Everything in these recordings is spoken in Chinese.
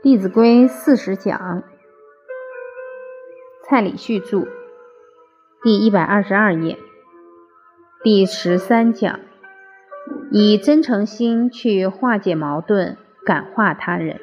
《弟子规》四十讲，蔡礼旭著，第一百二十二页，第十三讲，以真诚心去化解矛盾，感化他人。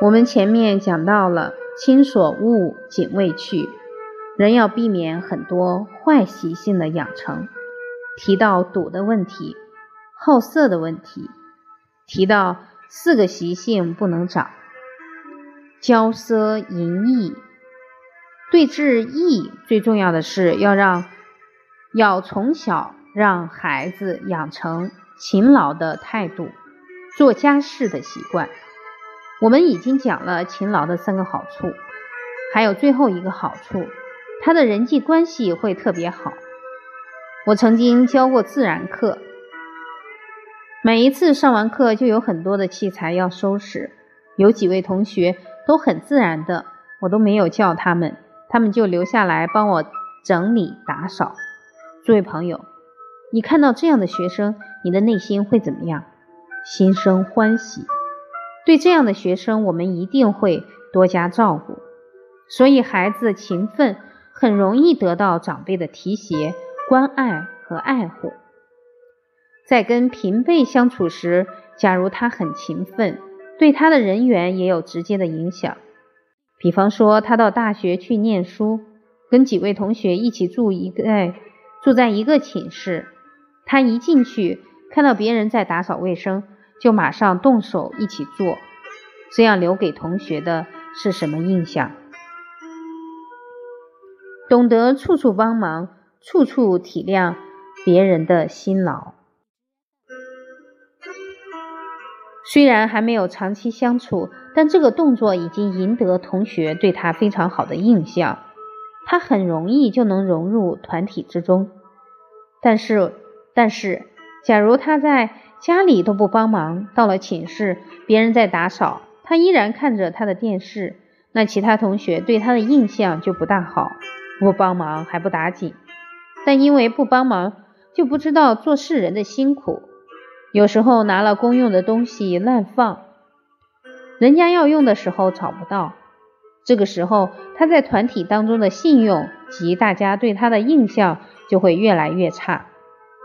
我们前面讲到了“亲所恶，谨为去”，人要避免很多坏习性的养成。提到赌的问题，好色的问题，提到。四个习性不能长：骄奢淫逸。对治逸，最重要的是要让，要从小让孩子养成勤劳的态度，做家事的习惯。我们已经讲了勤劳的三个好处，还有最后一个好处，他的人际关系会特别好。我曾经教过自然课。每一次上完课，就有很多的器材要收拾。有几位同学都很自然的，我都没有叫他们，他们就留下来帮我整理打扫。诸位朋友，你看到这样的学生，你的内心会怎么样？心生欢喜。对这样的学生，我们一定会多加照顾。所以，孩子勤奋很容易得到长辈的提携、关爱和爱护。在跟平辈相处时，假如他很勤奋，对他的人缘也有直接的影响。比方说，他到大学去念书，跟几位同学一起住一个住在一个寝室，他一进去看到别人在打扫卫生，就马上动手一起做，这样留给同学的是什么印象？懂得处处帮忙，处处体谅别人的辛劳。虽然还没有长期相处，但这个动作已经赢得同学对他非常好的印象。他很容易就能融入团体之中。但是，但是，假如他在家里都不帮忙，到了寝室，别人在打扫，他依然看着他的电视，那其他同学对他的印象就不大好。不帮忙还不打紧，但因为不帮忙，就不知道做事人的辛苦。有时候拿了公用的东西乱放，人家要用的时候找不到，这个时候他在团体当中的信用及大家对他的印象就会越来越差，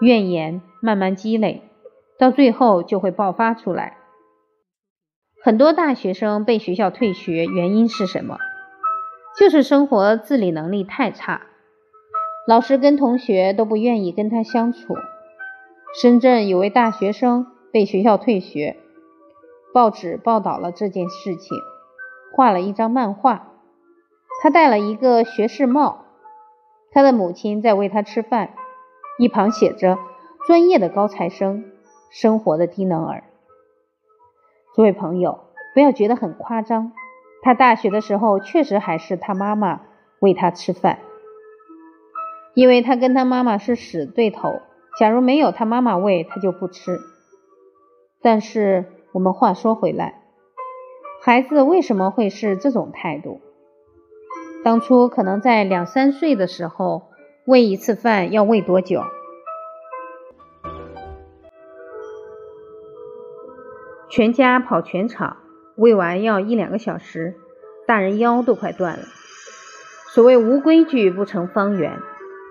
怨言慢慢积累，到最后就会爆发出来。很多大学生被学校退学，原因是什么？就是生活自理能力太差，老师跟同学都不愿意跟他相处。深圳有位大学生被学校退学，报纸报道了这件事情，画了一张漫画。他戴了一个学士帽，他的母亲在喂他吃饭，一旁写着“专业的高材生，生活的低能儿”。诸位朋友，不要觉得很夸张，他大学的时候确实还是他妈妈喂他吃饭，因为他跟他妈妈是死对头。假如没有他妈妈喂，他就不吃。但是我们话说回来，孩子为什么会是这种态度？当初可能在两三岁的时候，喂一次饭要喂多久？全家跑全场，喂完要一两个小时，大人腰都快断了。所谓无规矩不成方圆。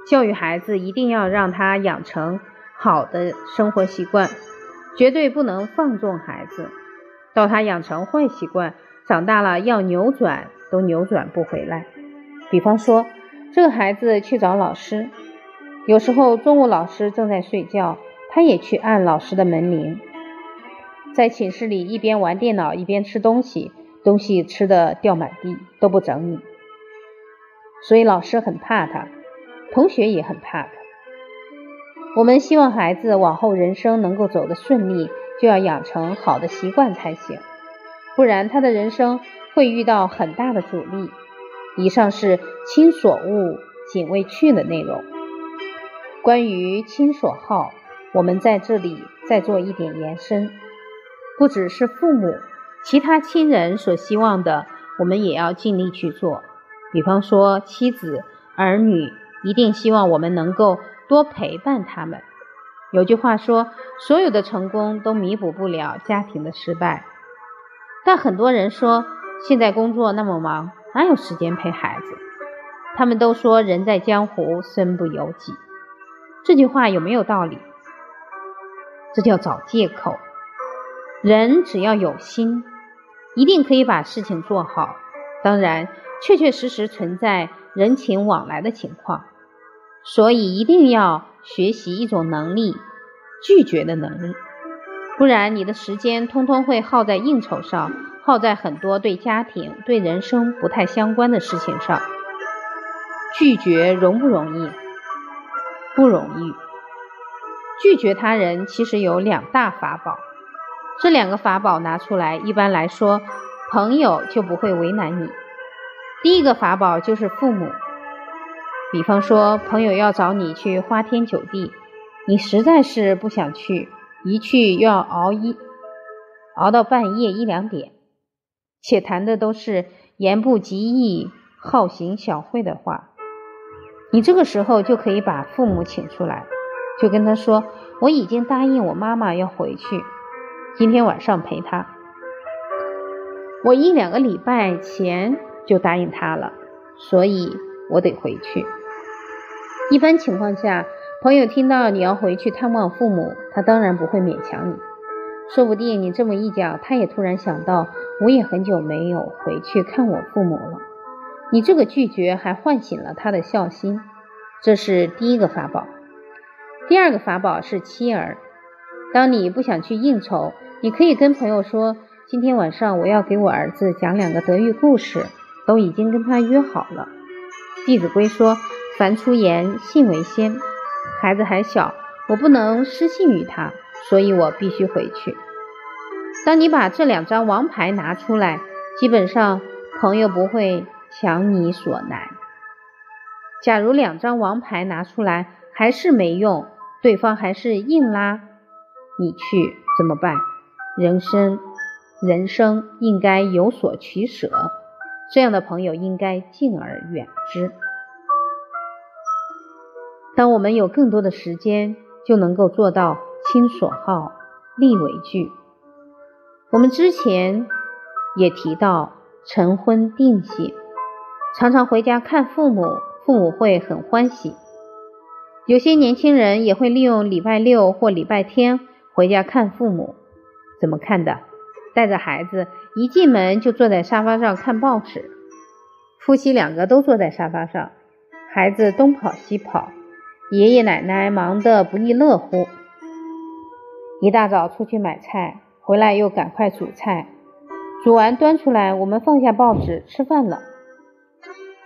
教育孩子一定要让他养成好的生活习惯，绝对不能放纵孩子。到他养成坏习惯，长大了要扭转都扭转不回来。比方说，这个孩子去找老师，有时候中午老师正在睡觉，他也去按老师的门铃，在寝室里一边玩电脑一边吃东西，东西吃的掉满地都不整理，所以老师很怕他。同学也很怕他。我们希望孩子往后人生能够走得顺利，就要养成好的习惯才行，不然他的人生会遇到很大的阻力。以上是亲所恶，谨为去的内容。关于亲所好，我们在这里再做一点延伸，不只是父母，其他亲人所希望的，我们也要尽力去做。比方说妻子、儿女。一定希望我们能够多陪伴他们。有句话说，所有的成功都弥补不了家庭的失败。但很多人说，现在工作那么忙，哪有时间陪孩子？他们都说“人在江湖，身不由己”，这句话有没有道理？这叫找借口。人只要有心，一定可以把事情做好。当然，确确实实存在人情往来的情况，所以一定要学习一种能力——拒绝的能力。不然，你的时间通通会耗在应酬上，耗在很多对家庭、对人生不太相关的事情上。拒绝容不容易？不容易。拒绝他人其实有两大法宝，这两个法宝拿出来，一般来说，朋友就不会为难你。第一个法宝就是父母，比方说朋友要找你去花天酒地，你实在是不想去，一去又要熬一熬到半夜一两点，且谈的都是言不及义、好行小惠的话。你这个时候就可以把父母请出来，就跟他说：“我已经答应我妈妈要回去，今天晚上陪她。我一两个礼拜前就答应她了，所以我得回去。”一般情况下，朋友听到你要回去探望父母，他当然不会勉强你。说不定你这么一讲，他也突然想到，我也很久没有回去看我父母了。你这个拒绝还唤醒了他的孝心，这是第一个法宝。第二个法宝是妻儿。当你不想去应酬，你可以跟朋友说：“今天晚上我要给我儿子讲两个德育故事，都已经跟他约好了。”《弟子规》说：“凡出言，信为先。”孩子还小，我不能失信于他，所以我必须回去。当你把这两张王牌拿出来，基本上朋友不会。强你所难。假如两张王牌拿出来还是没用，对方还是硬拉你去，怎么办？人生，人生应该有所取舍，这样的朋友应该敬而远之。当我们有更多的时间，就能够做到亲所好，力为具。我们之前也提到晨昏定省。常常回家看父母，父母会很欢喜。有些年轻人也会利用礼拜六或礼拜天回家看父母。怎么看的？带着孩子一进门就坐在沙发上看报纸，夫妻两个都坐在沙发上，孩子东跑西跑，爷爷奶奶忙得不亦乐乎。一大早出去买菜，回来又赶快煮菜，煮完端出来，我们放下报纸吃饭了。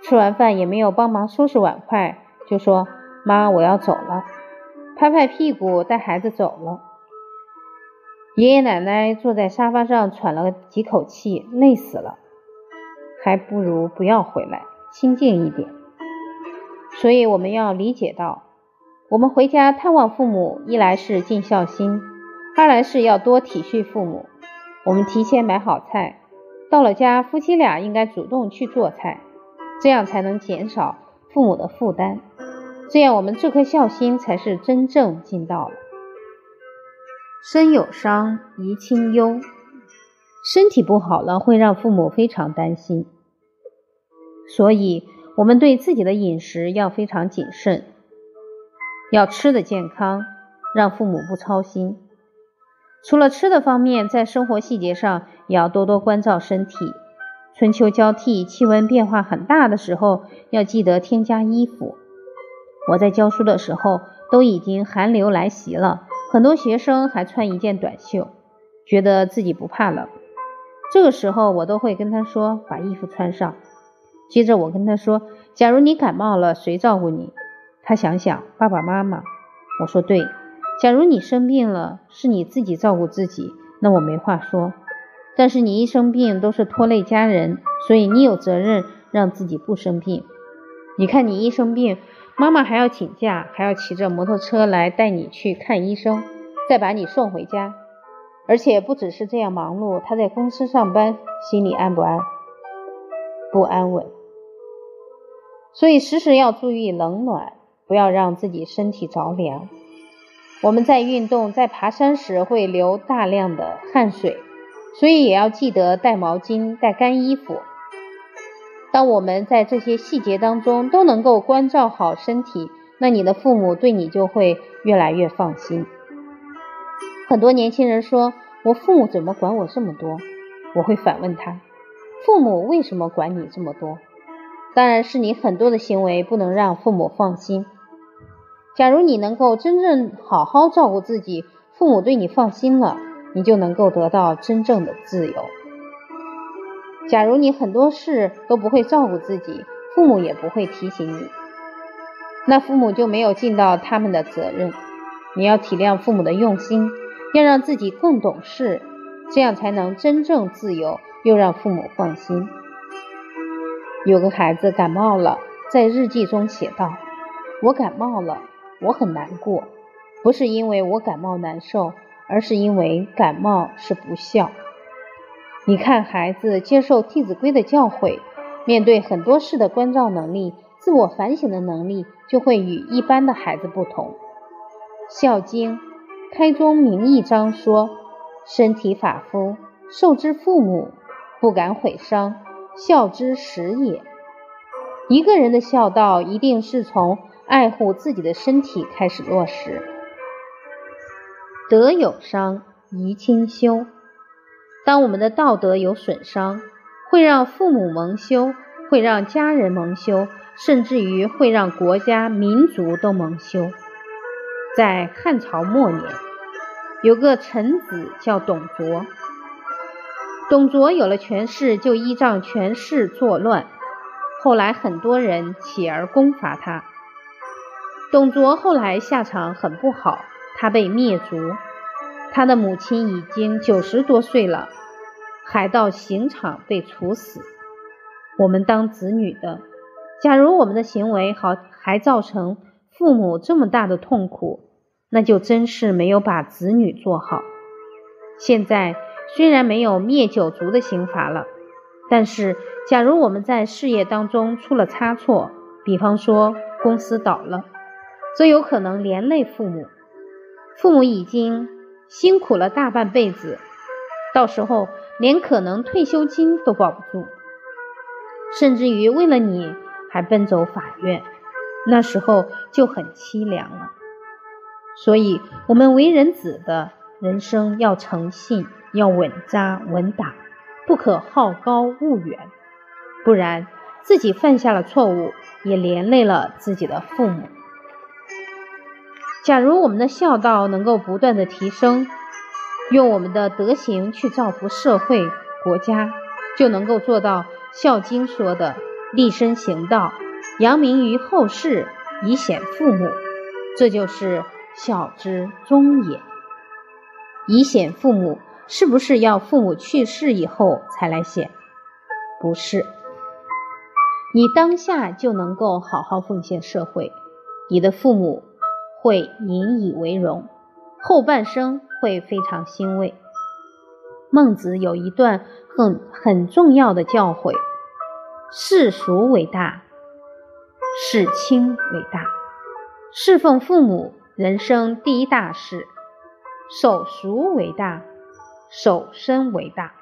吃完饭也没有帮忙收拾碗筷，就说：“妈，我要走了。”拍拍屁股带孩子走了。爷爷奶奶坐在沙发上喘了几口气，累死了，还不如不要回来，清静一点。所以我们要理解到，我们回家探望父母，一来是尽孝心，二来是要多体恤父母。我们提前买好菜，到了家，夫妻俩应该主动去做菜。这样才能减少父母的负担，这样我们这颗孝心才是真正尽到了。身有伤，贻亲忧。身体不好了，会让父母非常担心，所以我们对自己的饮食要非常谨慎，要吃的健康，让父母不操心。除了吃的方面，在生活细节上也要多多关照身体。春秋交替，气温变化很大的时候，要记得添加衣服。我在教书的时候，都已经寒流来袭了，很多学生还穿一件短袖，觉得自己不怕冷。这个时候，我都会跟他说：“把衣服穿上。”接着我跟他说：“假如你感冒了，谁照顾你？”他想想，爸爸妈妈。我说：“对。”假如你生病了，是你自己照顾自己，那我没话说。但是你一生病都是拖累家人，所以你有责任让自己不生病。你看你一生病，妈妈还要请假，还要骑着摩托车来带你去看医生，再把你送回家。而且不只是这样忙碌，他在公司上班，心里安不安？不安稳。所以时时要注意冷暖，不要让自己身体着凉。我们在运动、在爬山时会流大量的汗水。所以也要记得带毛巾、带干衣服。当我们在这些细节当中都能够关照好身体，那你的父母对你就会越来越放心。很多年轻人说：“我父母怎么管我这么多？”我会反问他：“父母为什么管你这么多？”当然是你很多的行为不能让父母放心。假如你能够真正好好照顾自己，父母对你放心了，你就能够得到真正的自由。假如你很多事都不会照顾自己，父母也不会提醒你，那父母就没有尽到他们的责任。你要体谅父母的用心，要让自己更懂事，这样才能真正自由，又让父母放心。有个孩子感冒了，在日记中写道：“我感冒了，我很难过，不是因为我感冒难受，而是因为感冒是不孝。”你看，孩子接受《弟子规》的教诲，面对很多事的关照能力、自我反省的能力，就会与一般的孩子不同。《孝经》开宗明义章说：“身体发肤，受之父母，不敢毁伤，孝之始也。”一个人的孝道，一定是从爱护自己的身体开始落实。德有伤，贻亲羞。当我们的道德有损伤，会让父母蒙羞，会让家人蒙羞，甚至于会让国家民族都蒙羞。在汉朝末年，有个臣子叫董卓。董卓有了权势，就依仗权势作乱。后来很多人起而攻伐他，董卓后来下场很不好，他被灭族。他的母亲已经九十多岁了。还到刑场被处死。我们当子女的，假如我们的行为好还造成父母这么大的痛苦，那就真是没有把子女做好。现在虽然没有灭九族的刑罚了，但是假如我们在事业当中出了差错，比方说公司倒了，则有可能连累父母。父母已经辛苦了大半辈子，到时候。连可能退休金都保不住，甚至于为了你还奔走法院，那时候就很凄凉了。所以，我们为人子的人生要诚信，要稳扎稳打，不可好高骛远，不然自己犯下了错误，也连累了自己的父母。假如我们的孝道能够不断的提升。用我们的德行去造福社会、国家，就能够做到《孝经》说的“立身行道，扬名于后世，以显父母”。这就是孝之终也。以显父母，是不是要父母去世以后才来显？不是，你当下就能够好好奉献社会，你的父母会引以为荣，后半生。会非常欣慰。孟子有一段很很重要的教诲：世俗为大？事亲为大。侍奉父母，人生第一大事；守俗为大，守身为大。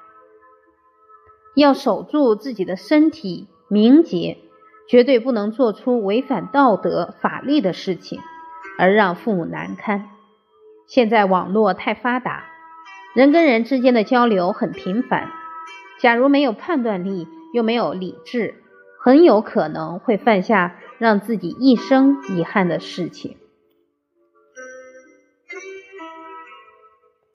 要守住自己的身体名节，绝对不能做出违反道德法律的事情，而让父母难堪。现在网络太发达，人跟人之间的交流很频繁。假如没有判断力，又没有理智，很有可能会犯下让自己一生遗憾的事情。